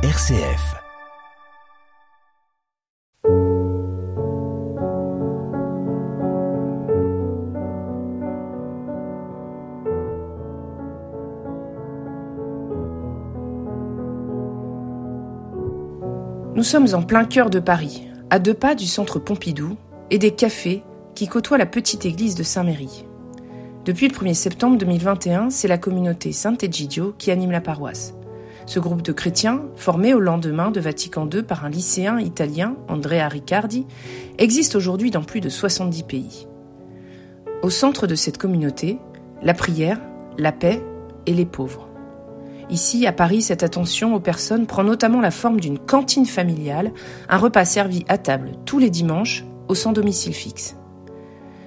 RCF. Nous sommes en plein cœur de Paris, à deux pas du centre Pompidou et des cafés qui côtoient la petite église de Saint-Méry. Depuis le 1er septembre 2021, c'est la communauté Saint-Egidio qui anime la paroisse. Ce groupe de chrétiens, formé au lendemain de Vatican II par un lycéen italien, Andrea Riccardi, existe aujourd'hui dans plus de 70 pays. Au centre de cette communauté, la prière, la paix et les pauvres. Ici, à Paris, cette attention aux personnes prend notamment la forme d'une cantine familiale, un repas servi à table tous les dimanches au sans domicile fixe.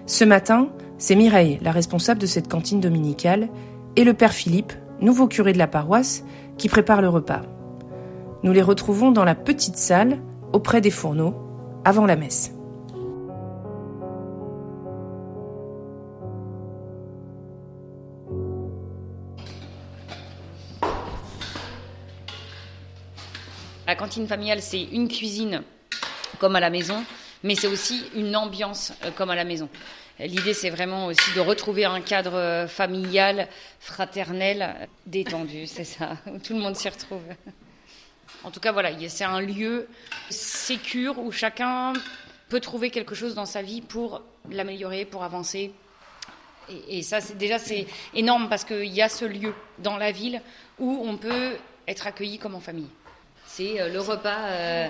Ce matin, c'est Mireille, la responsable de cette cantine dominicale, et le père Philippe, nouveau curé de la paroisse, qui prépare le repas. Nous les retrouvons dans la petite salle, auprès des fourneaux, avant la messe. La cantine familiale, c'est une cuisine comme à la maison, mais c'est aussi une ambiance euh, comme à la maison. L'idée, c'est vraiment aussi de retrouver un cadre euh, familial, fraternel, détendu, c'est ça, où tout le monde s'y retrouve. En tout cas, voilà, c'est un lieu sécure où chacun peut trouver quelque chose dans sa vie pour l'améliorer, pour avancer. Et, et ça, déjà, c'est énorme parce qu'il y a ce lieu dans la ville où on peut être accueilli comme en famille c'est euh, le repas euh,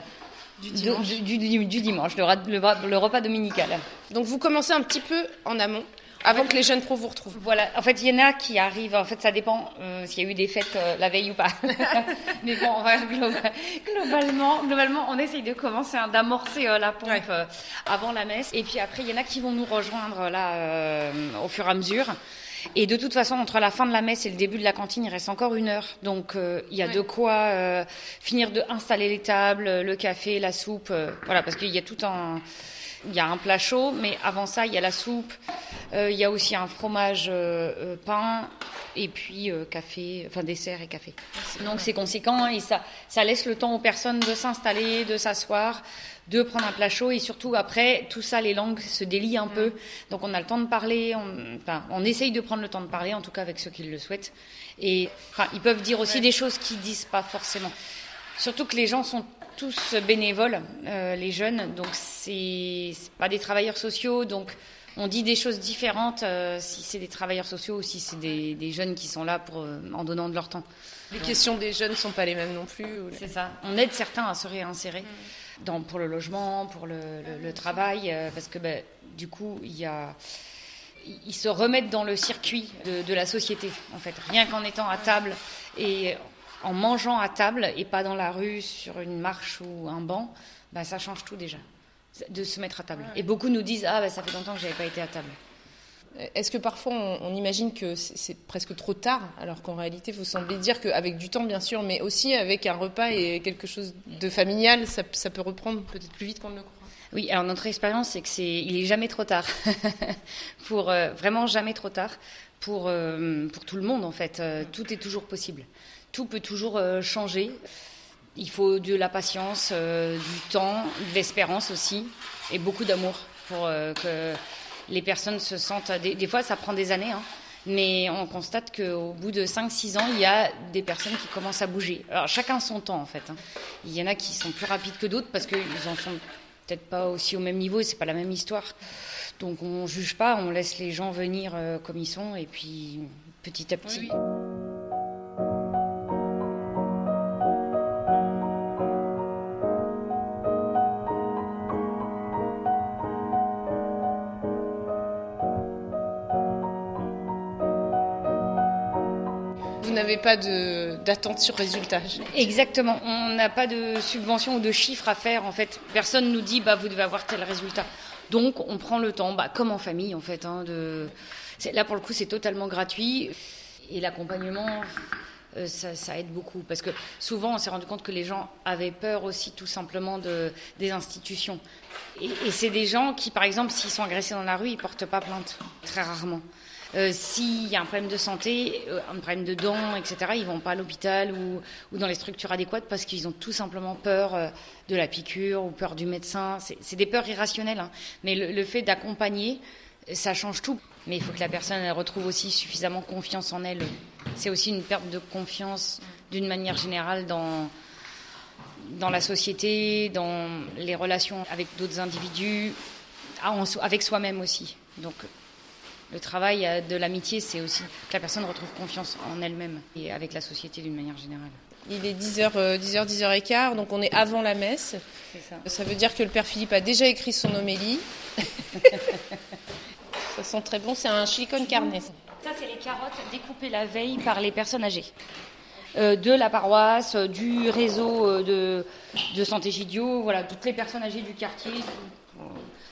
du dimanche, du, dimanche le, repas dominical. Donc vous commencez un petit peu en amont avant que les jeunes pros vous retrouvent. Voilà. En fait, il y en a qui arrivent. En fait, ça dépend euh, s'il y a eu des fêtes la veille ou pas. Mais bon, globalement, globalement, on essaye de commencer, hein, d'amorcer la pompe avant la messe. Et puis après, il y en a qui vont nous rejoindre là au fur et à mesure. Et de toute façon, entre la fin de la messe et le début de la cantine, il reste encore une heure. Donc, euh, il y a de quoi euh, finir de installer les tables, le café, la soupe. Euh, voilà, parce qu'il y a tout un, il y a un plat chaud, mais avant ça, il y a la soupe. il y a aussi un fromage pain et puis café, enfin dessert et café. Donc c'est conséquent et ça, ça laisse le temps aux personnes de s'installer, de s'asseoir, de prendre un plat chaud et surtout après tout ça les langues se délient un peu donc on a le temps de parler on, enfin, on essaye de prendre le temps de parler en tout cas avec ceux qui le souhaitent et enfin, ils peuvent dire aussi des choses qu'ils disent pas forcément surtout que les gens sont tous bénévoles euh, les jeunes donc c'est pas des travailleurs sociaux donc on dit des choses différentes euh, si c'est des travailleurs sociaux ou si c'est des, jeunes qui sont là pour, euh, en donnant de leur temps. Les questions des jeunes ne sont pas les mêmes non plus. C'est ça. On aide certains à se réinsérer. Mm dans, pour le logement, pour le, le, travail, euh, parce que ben, du coup, il y a, ils se remettent dans le circuit de, de la société, en fait. Rien qu'en étant à table et en mangeant à table et pas dans la rue sur une marche ou un banc, ben, ça change tout déjà, de se mettre à table. Et beaucoup nous disent Ah, ben, ça fait longtemps que j'avais pas été à table. Est-ce que parfois on, imagine que c'est presque trop tard, alors qu'en réalité, vous semblez dire qu'avec du temps, bien sûr, mais aussi avec un repas et quelque chose de familial, ça, peut reprendre peut-être plus vite qu'on ne le croit. Oui, alors notre expérience, c'est que c'est, il jamais trop tard, pour euh, vraiment jamais trop tard pour euh, pour tout le monde en fait. Euh, tout est toujours possible, tout peut toujours changer. Il faut de la patience, du temps, de l'espérance aussi, et beaucoup d'amour pour que les personnes se sentent. Des, fois, ça prend des années, hein, mais on constate qu'au bout de 5-6 ans, il y a des personnes qui commencent à bouger. Alors, chacun son temps, en fait. Hein. Il y en a qui sont plus rapides que d'autres parce qu'ils en sont peut-être pas aussi au même niveau c'est pas la même histoire. Donc, on juge pas, on laisse les gens venir euh, comme ils sont et puis petit à petit. N'avez pas d'attente sur résultat. Exactement. On n'a pas de subvention ou de chiffres à faire. En fait, personne nous dit bah vous devez avoir tel résultat. Donc on prend le temps, bah, comme en famille en fait. Hein, de... Là pour le coup c'est totalement gratuit et l'accompagnement. Euh, ça, aide beaucoup parce que souvent on s'est rendu compte que les gens avaient peur aussi tout simplement de, des institutions et, et c'est des gens qui par exemple s'ils sont agressés dans la rue ils portent pas plainte très rarement Euh, S'il y a un problème de santé, euh, un problème de dents, etc., ils vont pas à l'hôpital ou, dans les structures adéquates parce qu'ils ont tout simplement peur euh, de la piqûre ou peur du médecin. C'est des peurs irrationnelles, hein. mais le, fait d'accompagner, ça change tout. Mais il faut que la personne retrouve aussi suffisamment confiance en elle. C'est aussi une perte de confiance d'une manière générale dans dans la société, dans les relations avec d'autres individus, avec soi-même aussi. Donc le travail de l'amitié, c'est aussi que la personne retrouve confiance en elle-même et avec la société d'une manière générale. Il est 10h, 10h, 10h15, donc on est avant la messe. Ça. ça. veut dire que le Père Philippe a déjà écrit son homélie. ça sent très bon, c'est un silicone carnet. Ça, c'est les carottes découpées la veille par les personnes âgées. Euh, de la paroisse, euh, du réseau euh, de, de Santé Gidio, voilà, toutes les personnes âgées du quartier,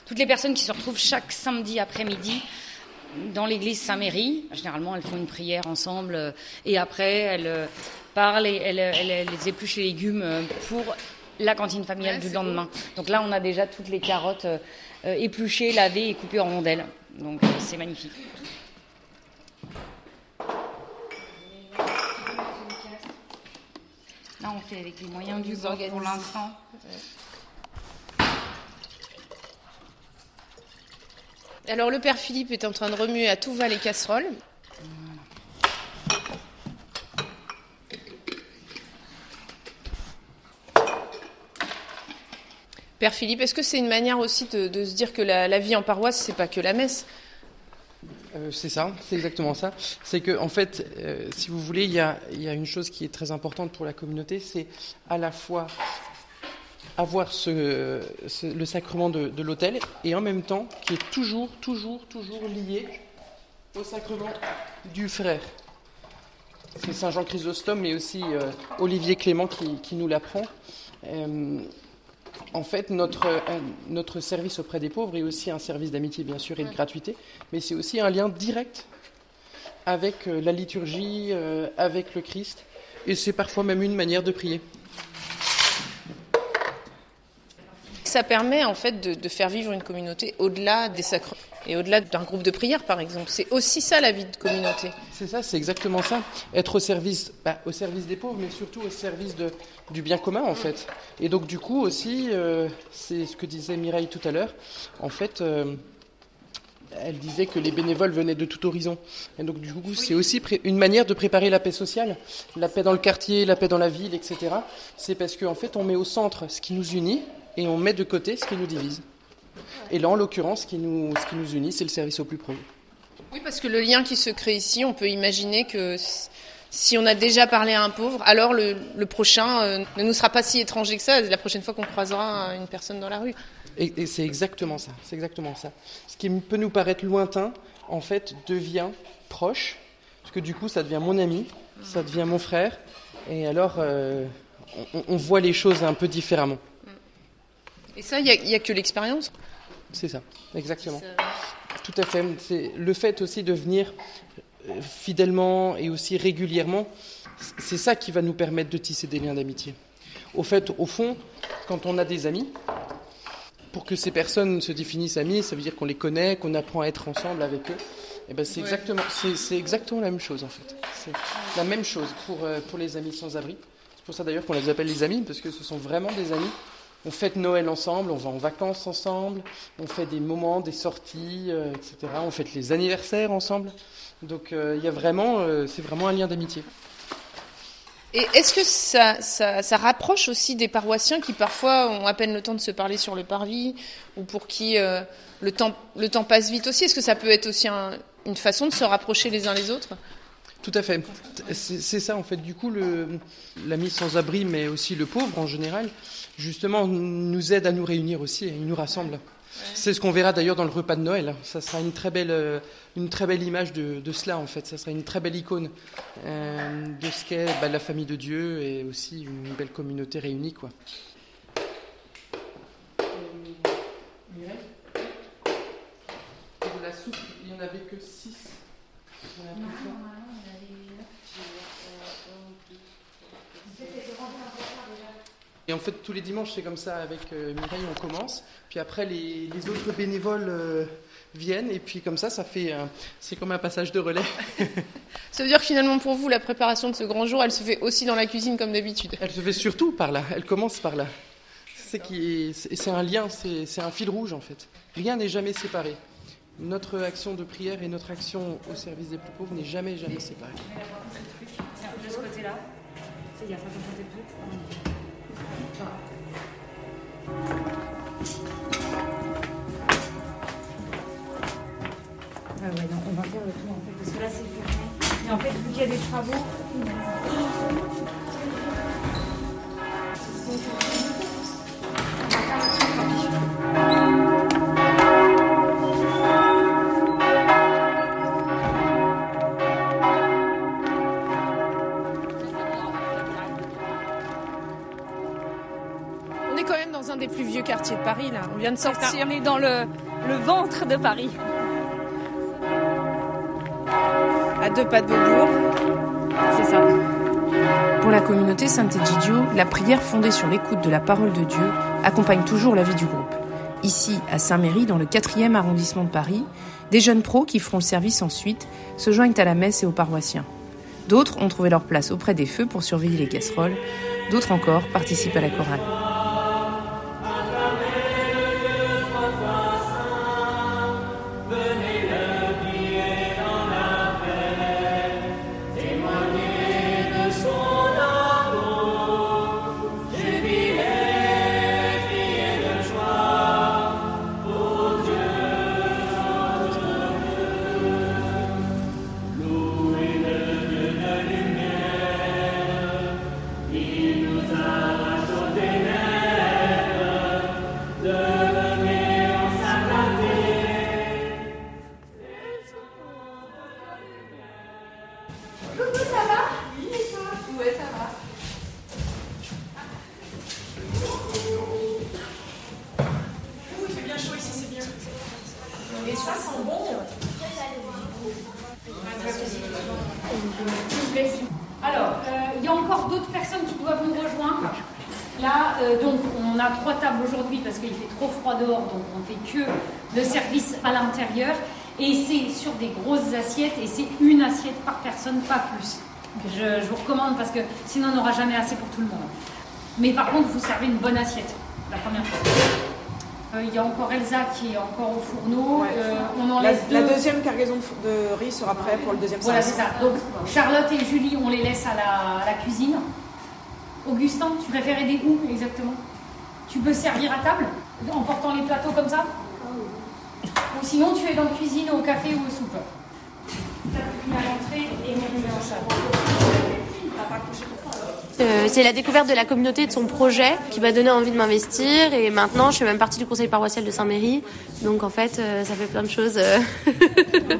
toutes les personnes qui se retrouvent chaque samedi après-midi dans l'église Saint-Méry. Généralement, elles font une prière ensemble et après, elles parlent et elles, elles, elles épluchent les légumes pour la cantine familiale ouais, du lendemain. Beau. Donc là, on a déjà toutes les carottes euh, épluchées, lavées et coupées en rondelles. Donc c'est magnifique. Là, on fait avec les moyens du bord pour l'instant. Alors, le père Philippe est en train de remuer à tout va les casseroles. Père Philippe, est-ce que c'est une manière aussi de, se dire que la, vie en paroisse, c'est pas que la messe euh, c'est ça, c'est exactement ça. C'est que, en fait, euh, si vous voulez, il y, a, une chose qui est très importante pour la communauté, c'est à la fois avoir ce, ce, le sacrement de, de l'autel et en même temps qui est toujours, toujours, toujours lié au sacrement du frère. C'est Saint Jean Chrysostome, mais aussi euh, Olivier Clément qui, qui nous l'apprend. Euh, en fait, notre, euh, notre service auprès des pauvres est aussi un service d'amitié, bien sûr, et de gratuité, mais c'est aussi un lien direct avec la liturgie, avec le Christ, et c'est parfois même une manière de prier. Ça permet en fait de, de faire vivre une communauté au-delà des sacrements et au-delà d'un groupe de prière, par exemple. C'est aussi ça la vie de communauté. C'est ça, c'est exactement ça. Être au service, bah, au service des pauvres, mais surtout au service de, du bien commun, en fait. Et donc, du coup, aussi, euh, c'est ce que disait Mireille tout à l'heure. En fait, euh, elle disait que les bénévoles venaient de tout horizon. Et donc, du coup, oui. c'est aussi une manière de préparer la paix sociale, la paix dans le quartier, la paix dans la ville, etc. C'est parce qu'en fait, on met au centre ce qui nous unit et on met de côté ce qui nous divise. Et là, en l'occurrence, ce qui nous, ce qui nous unit, c'est le service au plus proche. Oui, parce que le lien qui se crée ici, on peut imaginer que si on a déjà parlé à un pauvre, alors le, le prochain euh, ne nous sera pas si étranger que ça, la prochaine fois qu'on croisera une personne dans la rue. Et, et c'est exactement ça, c'est exactement ça. Ce qui peut nous paraître lointain, en fait, devient proche, parce que du coup, ça devient mon ami, ça devient mon frère, et alors euh, on, on, voit les choses un peu différemment. Et ça, il n'y a, a, que l'expérience C'est ça, exactement. Tout à fait. C'est le fait aussi de venir fidèlement et aussi régulièrement, c'est ça qui va nous permettre de tisser des liens d'amitié. Au fait, au fond, quand on a des amis, pour que ces personnes se définissent amis, ça veut dire qu'on les connaît, qu'on apprend à être ensemble avec eux. Et ben c'est ouais. exactement, c'est exactement la même chose en fait. C'est la même chose pour, euh, pour les amis sans abri. C'est pour ça d'ailleurs qu'on les appelle les amis, parce que ce sont vraiment des amis. On fête Noël ensemble, on va en vacances ensemble, on fait des moments, des sorties, euh, etc. On fête les anniversaires ensemble. Donc euh, y a vraiment, euh, c'est vraiment un lien d'amitié. Et est-ce que ça, ça, ça, rapproche aussi des paroissiens qui parfois ont à peine le temps de se parler sur le parvis ou pour qui le, temps, le temps passe vite aussi? Est-ce que ça peut être aussi un, une façon de se rapprocher les uns les autres? Tout à fait. C'est ça en fait. Du coup, l'ami sans-abri, mais aussi le pauvre en général, justement, nous aide à nous réunir aussi et il nous rassemble. Ouais. C'est ce qu'on verra d'ailleurs dans le repas de Noël. Ça sera une très belle, euh, une très belle image de, de, cela en fait. Ça sera une très belle icône euh, de ce qu'est bah, la famille de Dieu et aussi une belle communauté réunie quoi. la soupe, il n'y en avait que 6. Et en fait, tous les dimanches, c'est comme ça avec euh, Mireille, on commence. Puis après, les, les autres bénévoles euh, viennent et puis comme ça, ça fait, c'est comme un passage de relais. ça veut dire que finalement pour vous, la préparation de ce grand jour, elle se fait aussi dans la cuisine comme d'habitude. Elle se fait surtout par là. Elle commence par là. C'est qui, c'est un lien, c'est un fil rouge en fait. Rien n'est jamais séparé. Notre action de prière et notre action au service des plus pauvres n'est jamais jamais séparée. De ce côté-là, il y a Ah ouais, non, on va faire le tour en fait, parce que là c'est fermé. Et en fait, vu qu'il y a des travaux. Plus vieux quartiers de Paris là. On vient de sortir. On est dans le, le ventre de Paris. À deux pas de Beaubourg. C'est ça. Pour la communauté Saint-Egidio, la prière fondée sur l'écoute de la parole de Dieu accompagne toujours la vie du groupe. Ici, à Saint-Méry, dans le 4e arrondissement de Paris, des jeunes pros qui feront le service ensuite se joignent à la messe et aux paroissiens. D'autres ont trouvé leur place auprès des feux pour surveiller les casseroles, d'autres encore participent à la chorale. Et c'est une assiette par personne, pas plus. Je, je vous recommande parce que sinon on n'aura jamais assez pour tout le monde. Mais par contre, vous servez une bonne assiette la première fois. Euh, Il y a encore Elsa qui est encore au fourneau. Euh, on en La, laisse la deux. deuxième cargaison de, riz sera prête pour le deuxième Voilà, c'est service. ça. Donc, Charlotte et Julie, on les laisse à la, à la cuisine. Augustin, tu préfères aider où exactement? Tu peux servir à table en portant les plateaux comme ça? Ou sinon, tu es dans la cuisine, au café ou au soupe Euh, c'est la découverte de la communauté et de son projet qui m'a donné envie de m'investir. Et maintenant, je fais même partie du conseil paroissial de Saint-Méry. Donc en fait, euh, ça fait plein de choses. euh.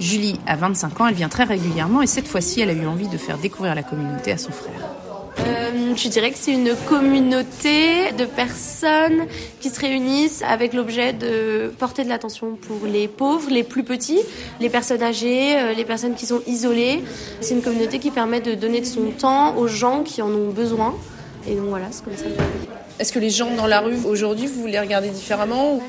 Julie a 25 ans, elle vient très régulièrement et cette fois-ci, elle a eu envie de faire découvrir la communauté à son frère. Euh, je dirais que c'est une communauté de personnes qui se réunissent avec l'objet de porter de l'attention pour les pauvres, les plus petits, les personnes âgées, euh, les personnes qui sont isolées. C'est une communauté qui permet de donner de son temps aux gens qui en ont besoin. Et donc voilà, c'est comme ça. Est-ce que les gens dans la rue aujourd'hui, vous les regardez différemment ou-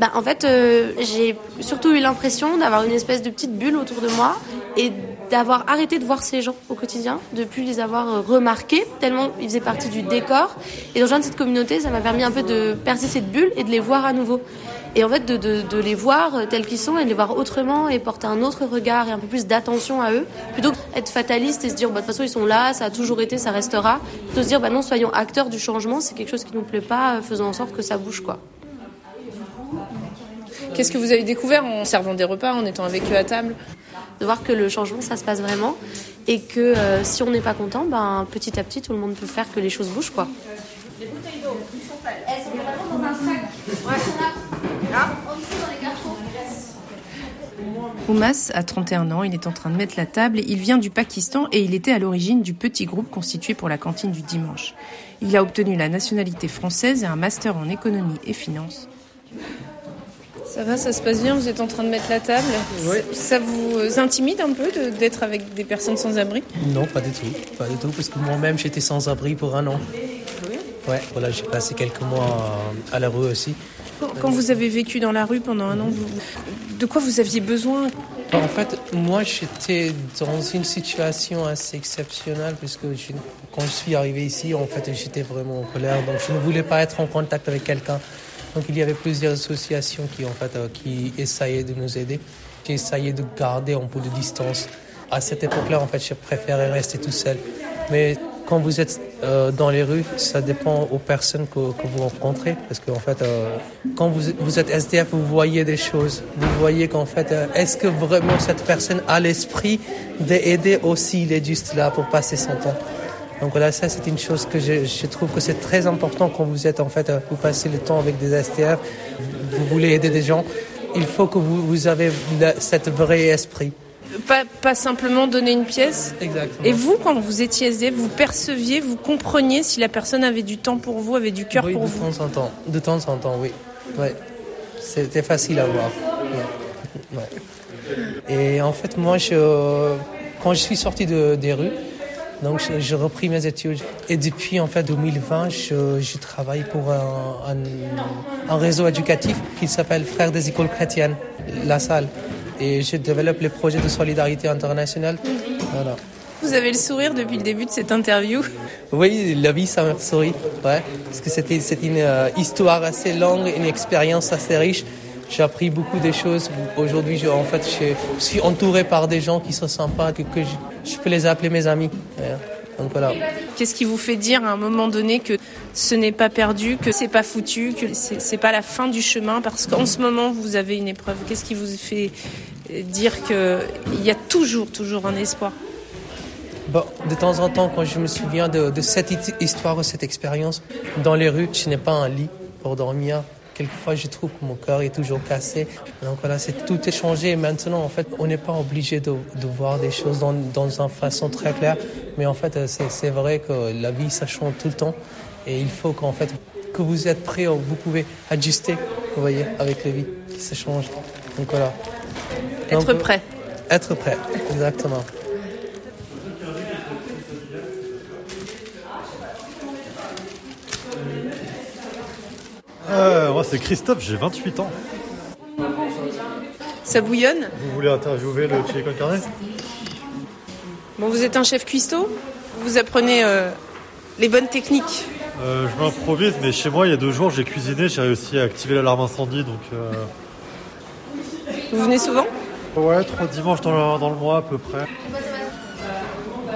Bah, en fait, euh, j'ai surtout eu l'impression d'avoir une espèce de petite bulle autour de moi et d'avoir arrêté de voir ces gens au quotidien, de plus les avoir euh, remarqués, tellement ils faisaient partie du décor. Et de rejoindre cette communauté, ça m'a permis un peu de percer cette bulle et de les voir à nouveau. Et en fait, de, les voir euh, tels qu'ils sont et de les voir autrement et porter un autre regard et un peu plus d'attention à eux, plutôt qu'être fataliste et se dire, bah, de toute façon, ils sont là, ça a toujours été, ça restera. Plutôt se dire, bah non, soyons acteurs du changement, c'est quelque chose qui nous plaît pas, euh, faisons en sorte que ça bouge, quoi. Qu'est-ce que vous avez découvert en servant des repas, en étant avec eux à table? De voir que le changement, ça se passe vraiment et que euh, si on n'est pas content, ben, petit à petit, tout le monde peut faire que les choses bougent. Quoi. Oumas a 31 ans, il est en train de mettre la table, il vient du Pakistan et il était à l'origine du petit groupe constitué pour la cantine du dimanche. Il a obtenu la nationalité française et un master en économie et finance. Ça va, ça se passe bien, vous êtes en train de mettre la table Ouais. Ça vous intimide un peu de- d'être avec des personnes sans abri? Non, pas du tout. Pas du tout, parce que moi-même, j'étais sans abri pour un an. Ouais, voilà, j'ai passé quelques mois à la rue aussi. Quand- Quand vous avez vécu dans la rue pendant un an, vous, de quoi vous aviez besoin? En fait, moi, j'étais dans une situation assez exceptionnelle puisque je- quand je suis arrivé ici, en fait, j'étais vraiment en colère, donc je ne voulais pas être en contact avec quelqu'un. Donc il y avait plusieurs associations qui, en fait, euh, qui essayaient de nous aider. J'ai essayé de garder un peu de distance. À cette époque-là, en fait, je préférais rester tout seul. Mais quand vous êtes euh, dans les rues, ça dépend aux personnes que, vous rencontrez. Parce qu'en fait, euh, quand vous, êtes SDF, vous voyez des choses. Vous voyez qu'en fait, est-ce que vraiment cette personne a l'esprit d'aider aussi Il est juste là pour passer son temps? Donc voilà, ça c'est une chose que je, je trouve que c'est très important quand vous êtes en fait, euh, vous passez le temps avec des SDF, vous voulez aider des gens, il faut que vous, vous avez cette vrai esprit. pas, pas simplement donner une pièce. Exactement. Et vous, quand vous étiez SDF, vous perceviez, vous compreniez si la personne avait du temps pour vous, avait du cœur oui, pour de vous. temps en temps. De temps en temps, oui. Ouais. C'était facile à voir. Ouais. Ouais. Et en fait, moi, je, quand je suis sorti de, des rues, donc je- j'ai repris mes études. Et depuis en fait 2020, je, je travaille pour un, un- un réseau éducatif qui s'appelle Frères des écoles chrétiennes, la salle. Et je développe les projets de solidarité internationale. Voilà. Vous avez le sourire depuis le début de cette interview. Oui, la vie, ça me sourit. Ouais, parce que c'était c'est une euh, histoire assez longue, une expérience assez riche. J'ai appris beaucoup de choses. Aujourd'hui, je, en fait, je, suis entouré par des gens qui sont sympas, que, que je, je peux les appeler mes amis. Donc voilà. Qu'est-ce qui vous fait dire à un moment donné que ce n'est pas perdu, que c'est pas foutu, que c'est pas la fin du chemin? Parce qu'en ce moment, vous avez une épreuve. Qu'est-ce qui vous fait euh, dire qu'il y a toujours, toujours un espoir? Bon, de temps en temps, quand je me souviens de, de cette hi- histoire, de cette expérience, dans les rues, je n'ai pas un lit pour dormir. Quelquefois, je trouve que mon cœur est toujours cassé. Donc voilà, c'est tout est changé. Maintenant, en fait, on n'est pas obligé de, de voir des choses dans, dans une façon très claire. Mais en fait, euh, c'est vrai que la vie, ça change tout le temps. Et il faut qu'en fait, que vous êtes prêt, vous pouvez ajuster, vous voyez, avec la vie qui se change. Donc voilà. Être Donc, prêt. Être prêt, exactement. Euh, moi, c'est Christophe, j'ai 28 ans. Ça bouillonne Vous voulez interviewer le chili con carne Bon, vous êtes un chef cuistot. Vous apprenez euh, les bonnes techniques. Euh, Je m'improvise, mais chez moi, il y a deux jours, j'ai cuisiné, j'ai réussi à activer l'alarme incendie, donc... Euh... Vous venez souvent Ouais, trois dimanches dans le, dans le mois à peu près.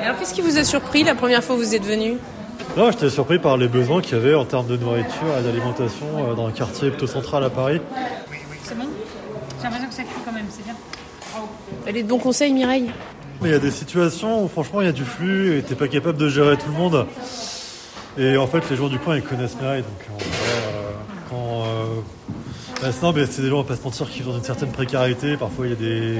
Alors, qu'est-ce qui vous a surpris la première fois que vous êtes venu? Non, j'étais surpris par les besoins qu'il y avait en termes de nourriture et d'alimentation euh, dans un quartier plutôt central à Paris. C'est bon J'ai l'impression que ça cuit quand même, c'est bien. Elle est de bons conseils, Mireille. Il y a des situations où franchement il y a du flux et t'es pas capable de gérer tout le monde. Et en fait les gens du coin ils connaissent Mireille donc en vrai, euh, quand euh, bah, non, mais c'est des gens on va pas se mentir qui vivent dans une certaine précarité. Parfois il y a des,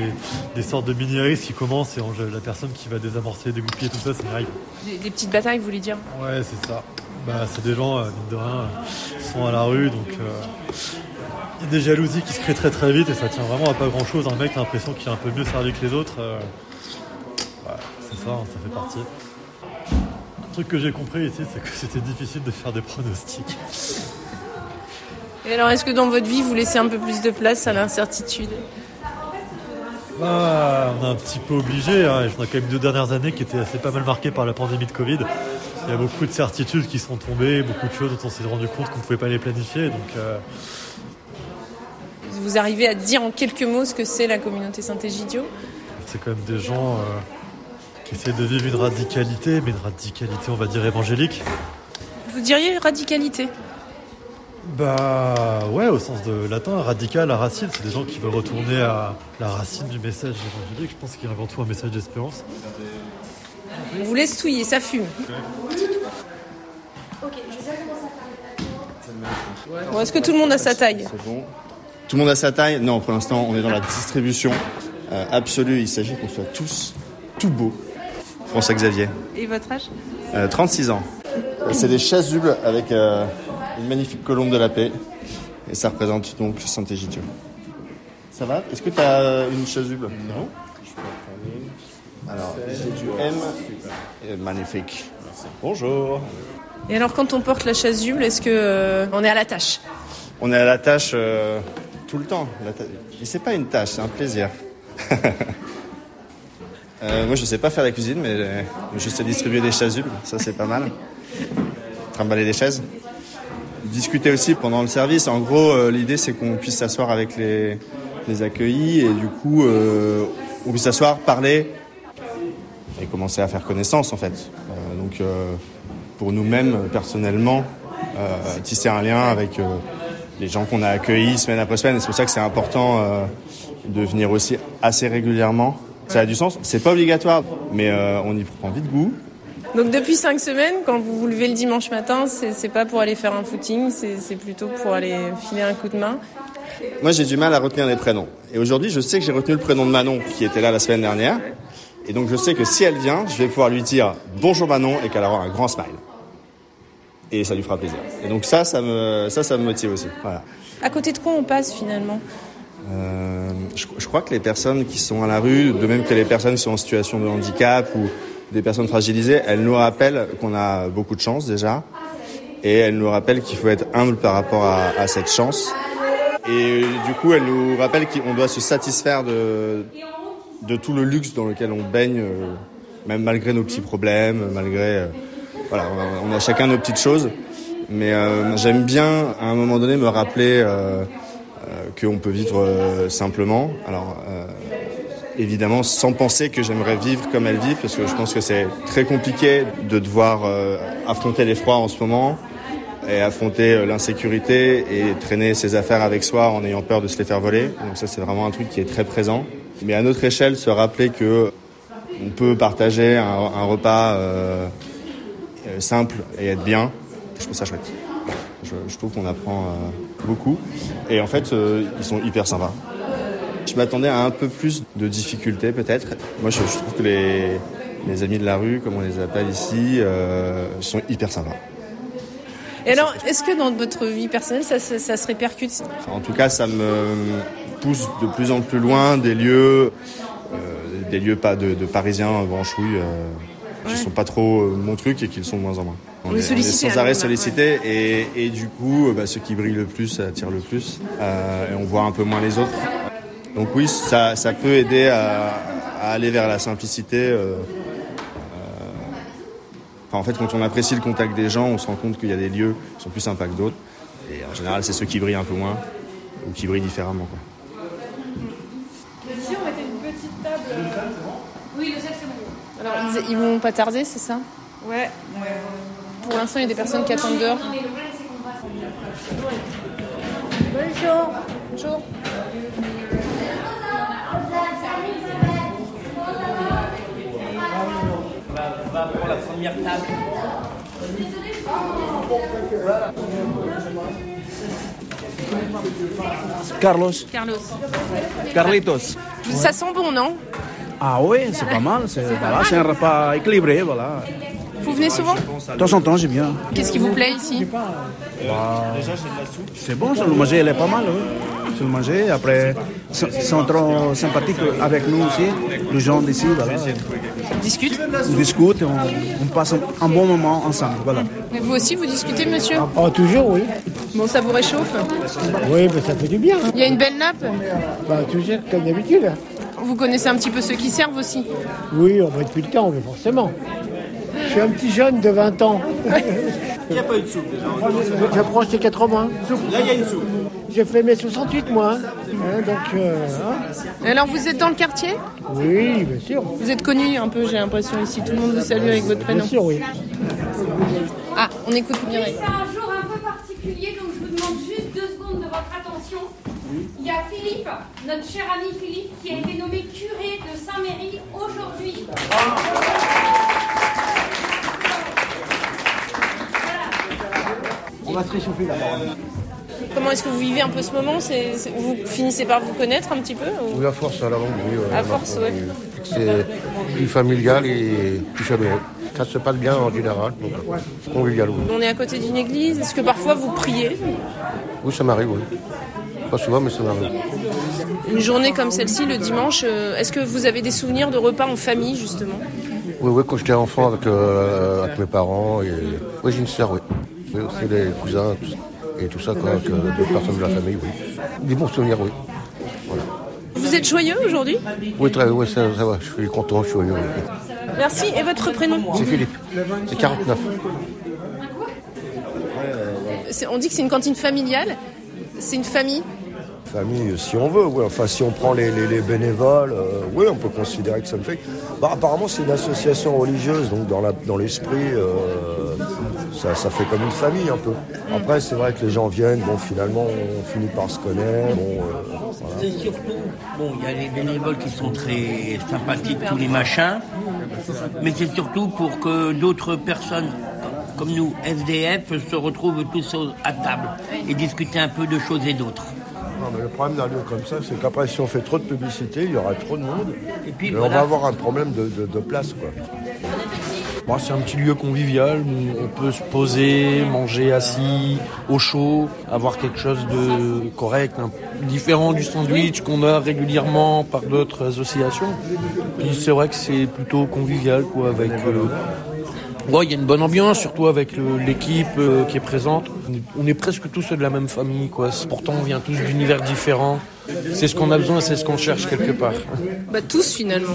des sortes de mini-risques qui commencent et la personne qui va désamorcer, dégoupiller tout ça c'est Mireille. Des, des petites batailles, vous voulez dire? Ouais c'est ça. Bah c'est des gens, euh, mine de rien, euh, qui sont à la rue donc euh, il y a des jalousies qui se créent très très vite et ça tient vraiment à pas grand chose. Un mec t'as l'impression qu'il est un peu mieux servi que les autres. euh, Ouais, c'est ça, hein, ça fait partie. Un truc que j'ai compris ici, c'est que c'était difficile de faire des pronostics. Et alors, est-ce que dans votre vie, vous laissez un peu plus de place à l'incertitude? Bah, on est un petit peu obligé. Hein. On a quand même deux dernières années qui étaient assez pas mal marquées par la pandémie de Covid. Il y a beaucoup de certitudes qui sont tombées, beaucoup de choses dont on s'est rendu compte qu'on ne pouvait pas les planifier. Donc, euh, Vous arrivez à dire en quelques mots ce que c'est la communauté Saint-Égidio? C'est quand même des gens euh, qui essaient de vivre une radicalité, mais une radicalité, on va dire, évangélique. Vous diriez radicalité? Bah ouais, au sens de latin, radical, la racine, c'est des gens qui veulent retourner à la racine du message évangélique. Je pense qu'il y a avant tout un message d'espérance. On vous laisse touiller, ça fume. Bon, est-ce que tout le monde a sa taille? C'est bon. Tout le monde a sa taille? Non, pour l'instant, on est dans la distribution euh, absolue. Il s'agit qu'on soit tous tout beaux. François Xavier, Et votre âge? Euh, 36 ans. Et C'est des chasubles avec euh, une magnifique colombe de la paix. Et ça représente donc Saint-Égidio. Ça va? Est-ce que tu as une chasuble Non Alors, j'ai du M. Et magnifique. Bonjour. Et alors, quand on porte la chasuble, est-ce que euh, on est à la tâche? On est à la tâche euh, tout le temps. La ta- Et c'est pas une tâche, c'est un plaisir. Euh, moi, je sais pas faire la cuisine, mais euh, je sais distribuer des chasubles, ça c'est pas mal. Trimballer des chaises. Discuter aussi pendant le service. En gros, euh, l'idée c'est qu'on puisse s'asseoir avec les, les accueillis et du coup, euh, on puisse s'asseoir, parler et commencer à faire connaissance en fait. Euh, donc, pour nous-mêmes, personnellement, tisser un lien avec les gens qu'on a accueillis semaine après semaine. C'est pour ça que c'est important de venir aussi assez régulièrement. Ça a du sens. C'est pas obligatoire, mais on y prend vite goût. Donc depuis cinq semaines, quand vous vous levez le dimanche matin, c'est pas pour aller faire un footing, c'est c'est plutôt pour aller filer un coup de main. Moi, j'ai du mal à retenir les prénoms. Et aujourd'hui, je sais que j'ai retenu le prénom de Manon, qui était là la semaine dernière. Et donc, je sais que si elle vient, je vais pouvoir lui dire bonjour Manon et qu'elle aura un grand smile. Et ça lui fera plaisir. Et donc ça, ça me, ça, ça me motive aussi. Voilà. À côté de quoi on passe finalement? Euh, je, je crois que les personnes qui sont à la rue, de même que les personnes qui sont en situation de handicap ou des personnes fragilisées, elles nous rappellent qu'on a beaucoup de chance déjà. Et elles nous rappellent qu'il faut être humble par rapport à, cette chance. Et du coup, elles nous rappellent qu'on doit se satisfaire de, tout le luxe dans lequel on baigne, euh, même malgré nos petits problèmes, malgré... euh, voilà, on a, chacun nos petites choses. Mais euh, j'aime bien, à un moment donné, me rappeler... qu'on peut vivre simplement. Alors, évidemment, sans penser que j'aimerais vivre comme elles vivent, parce que je pense que c'est très compliqué de devoir euh, affronter l'effroi en ce moment et affronter euh, l'insécurité et traîner ses affaires avec soi en ayant peur de se les faire voler. Donc ça, c'est vraiment un truc qui est très présent. Mais à notre échelle, se rappeler que on peut partager un, repas euh, euh, simple et être bien, je trouve ça chouette. Je, trouve qu'on apprend beaucoup. Et en fait, ils sont hyper sympas. Je m'attendais à un peu plus de difficultés peut-être. Moi, je, je trouve que les, les amis de la rue, comme on les appelle ici, euh, sont hyper sympas. Et alors, est-ce que dans votre vie personnelle, ça, ça- ça se répercute En tout cas, ça me pousse de plus en plus loin des lieux, euh, des lieux pas de, de Parisiens branchouilles, euh, qui Ouais. sont pas trop euh, mon truc et qui le sont de moins en moins. On est sollicité, sans arrêt ouais. sollicités et, et du coup, euh, bah, ceux qui brillent le plus attirent le plus euh, et on voit un peu moins les autres. Donc oui, ça, ça peut aider à, à aller vers la simplicité. euh, euh, enfin, en fait, quand on apprécie le contact des gens, on se rend compte qu'il y a des lieux qui sont plus sympas que d'autres. Et en général, c'est ceux qui brillent un peu moins ou qui brillent différemment. Quoi. Si on mettait une petite table. Oui, le sel, c'est bon. Alors, ils, ils vont pas tarder, c'est ça? Ouais. Pour l'instant, il y a des personnes qui attendent dehors. Bonjour. Bonjour. Carlos. Carlos. Carlitos. Ça sent bon, non? Ah oui, c'est pas mal. C'est voilà, c'est un repas équilibré. Voilà. Vous venez souvent? De temps en temps, j'aime bien. Qu'est-ce qui vous plaît ici? Bah, c'est bon, ça, le manger, elle est pas mal. Oui. Manger. Après, ils sont trop sympathiques avec nous aussi, les gens d'ici. Voilà. On discute On discute, on, on passe un, un bon moment ensemble. Voilà. Mais vous aussi, vous discutez, monsieur? Oh, toujours, oui. Bon, ça vous réchauffe? Oui, mais ça fait du bien. hein. Il y a une belle nappe? Bah, toujours, comme d'habitude. Vous connaissez un petit peu ceux qui servent aussi? Oui, on va depuis le temps, mais forcément. Je suis un petit jeune de 20 ans. Il n'y a pas eu de soupe déjà. J'approche des 80. Là, il y a une soupe. J'ai fait mes 68, moi. hein. Hein, donc, euh, hein. Et Alors, vous êtes dans le quartier? Oui, bien sûr. Vous êtes connu un peu, j'ai l'impression, ici. Tout le monde vous salue avec votre prénom. Bien sûr, oui. Ah, on écoute Mireille. C'est un jour un peu particulier, donc je vous demande juste deux secondes de votre attention. Il y a Philippe, notre cher ami Philippe, qui a été nommé curé de Saint-Méry aujourd'hui. On va se réchauffer d'abord. Comment est-ce que vous vivez un peu ce moment Vous finissez par vous connaître un petit peu ou- Oui, à force, à la longue, oui. À force, oui. C'est plus familial et plus chaleureux. Ça se passe bien en général, donc convivial, oui. On est à côté d'une église. Est-ce que parfois vous priez? Oui, ça m'arrive, oui. Pas souvent, mais ça m'arrive. Une journée comme celle-ci, le dimanche, euh, est-ce que vous avez des souvenirs de repas en famille, justement? Oui, oui, quand j'étais enfant avec, euh, avec mes parents, et... oui, j'ai une sœur, oui. Oui, aussi des cousins tout- et tout ça, quoi, euh, d'autres personnes de la famille, oui. des bons souvenirs, oui. Vous êtes joyeux aujourd'hui? Oui, très, oui, ça, ça va, je suis content, je suis joyeux. oui. Merci. Et votre prénom? C'est Philippe, c'est 49. C'est- On dit que c'est une cantine familiale. C'est une famille? Famille, si on veut, oui. Enfin, si on prend les, les- les bénévoles, euh, oui, on peut considérer que ça me fait. Bah, apparemment, c'est une association religieuse, donc dans la- dans l'esprit, euh, ça, ça fait comme une famille un peu. Après, c'est vrai que les gens viennent, bon, finalement, on finit par se connaître. Bon, euh, voilà. C'est surtout, bon, il y a les bénévoles qui sont très sympathiques, tous les machins, mais c'est surtout pour que d'autres personnes comme nous, SDF, se retrouvent tous à table et discuter un peu de choses et d'autres. Non, mais le problème d'un lieu comme ça, c'est qu'après, si on fait trop de publicité, il y aura trop de monde. Et puis, on voilà. va avoir un problème de, de- de place, quoi. Bon, c'est un petit lieu convivial où on peut se poser, manger assis, au chaud, avoir quelque chose de correct, différent du sandwich qu'on a régulièrement par d'autres associations. Puis c'est vrai que c'est plutôt convivial, quoi, avec. euh, ouais, il y a une bonne ambiance, surtout avec l'équipe euh, qui est présente. On est, presque tous de la même famille, quoi. Pourtant, on vient tous d'univers différents. C'est ce qu'on a besoin, c'est ce qu'on cherche quelque part. Bah tous finalement.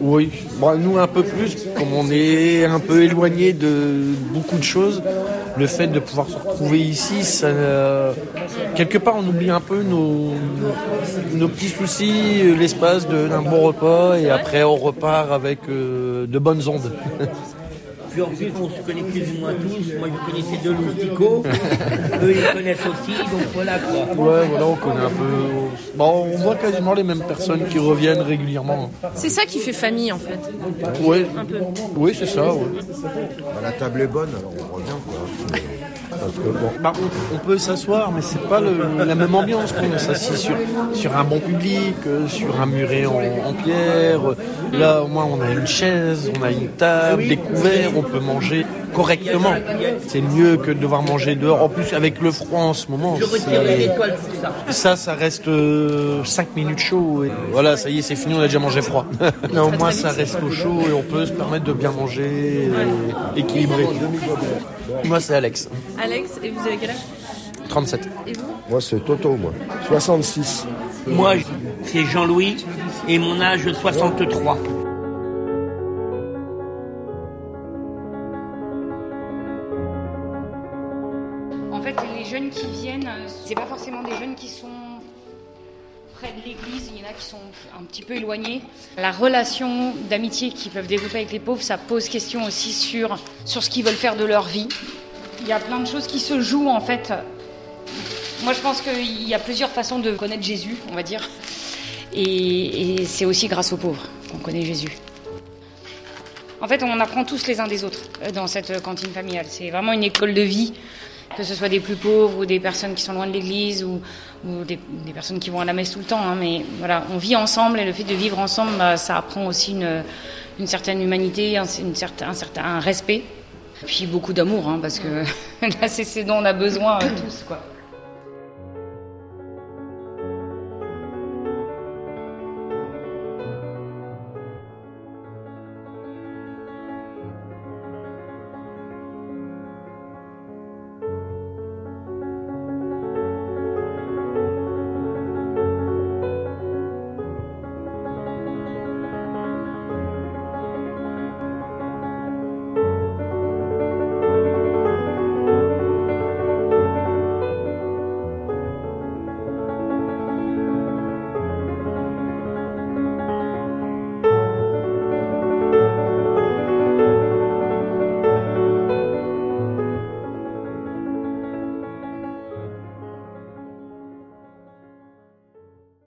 Oui, bon, nous un peu plus, comme on est un peu éloigné de beaucoup de choses, le fait de pouvoir se retrouver ici, ça, euh, quelque part on oublie un peu nos, nos petits soucis, euh, l'espace d'un bon repas, et après on repart avec euh, de bonnes ondes. Puis en plus, on se connaît plus ou moins tous. Moi, je connaissais deux lousticots. Eux, ils connaissent aussi. Donc voilà quoi. Ouais, voilà, on connaît un peu. Bon, on voit quasiment les mêmes personnes qui reviennent régulièrement. C'est ça qui fait famille en fait. Oui, Un peu. oui c'est ça. ouais. Bah, la table est bonne, alors on revient, quoi. Parce que, bon, Bah, on, on peut s'asseoir, mais c'est pas le- la même ambiance qu'on s'assit sur, sur un bon public, euh, sur un muret en, en pierre. Là, au moins, on a une chaise, on a une table, des couverts, on peut manger correctement. C'est mieux que de devoir manger dehors. En plus, avec le froid en ce moment, ça. ça, reste 5 minutes chaud. Et voilà, ça y est, c'est fini, on a déjà mangé froid. non, moi, ça reste au chaud et on peut se permettre de bien manger et équilibrer. Moi, c'est Alex, Alex, et vous avez quel âge? 37. Et vous? Moi, c'est Toto, moi. 66. Moi, c'est Jean-Louis et mon âge 63. Qui viennent, euh, c'est pas forcément des jeunes qui sont près de l'église, il y en a qui sont un petit peu éloignés. La relation d'amitié qu'ils peuvent développer avec les pauvres, ça pose question aussi sur, sur ce qu'ils veulent faire de leur vie. Il y a plein de choses qui se jouent en fait. Moi, je pense qu'il y a plusieurs façons de connaître Jésus, on va dire. Et, et c'est aussi grâce aux pauvres qu'on connaît Jésus. En fait, on apprend tous les uns des autres euh, dans cette euh, cantine familiale. C'est vraiment une école de vie, que ce soit des plus pauvres ou des personnes qui sont loin de l'église ou, des, personnes qui vont à la messe tout le temps. hein. Mais voilà, on vit ensemble et le fait de vivre ensemble, bah, ça apprend aussi une, certaine humanité, un, une certain, respect. Et puis beaucoup d'amour, hein, parce que là, c'est ce dont on a besoin euh, tous.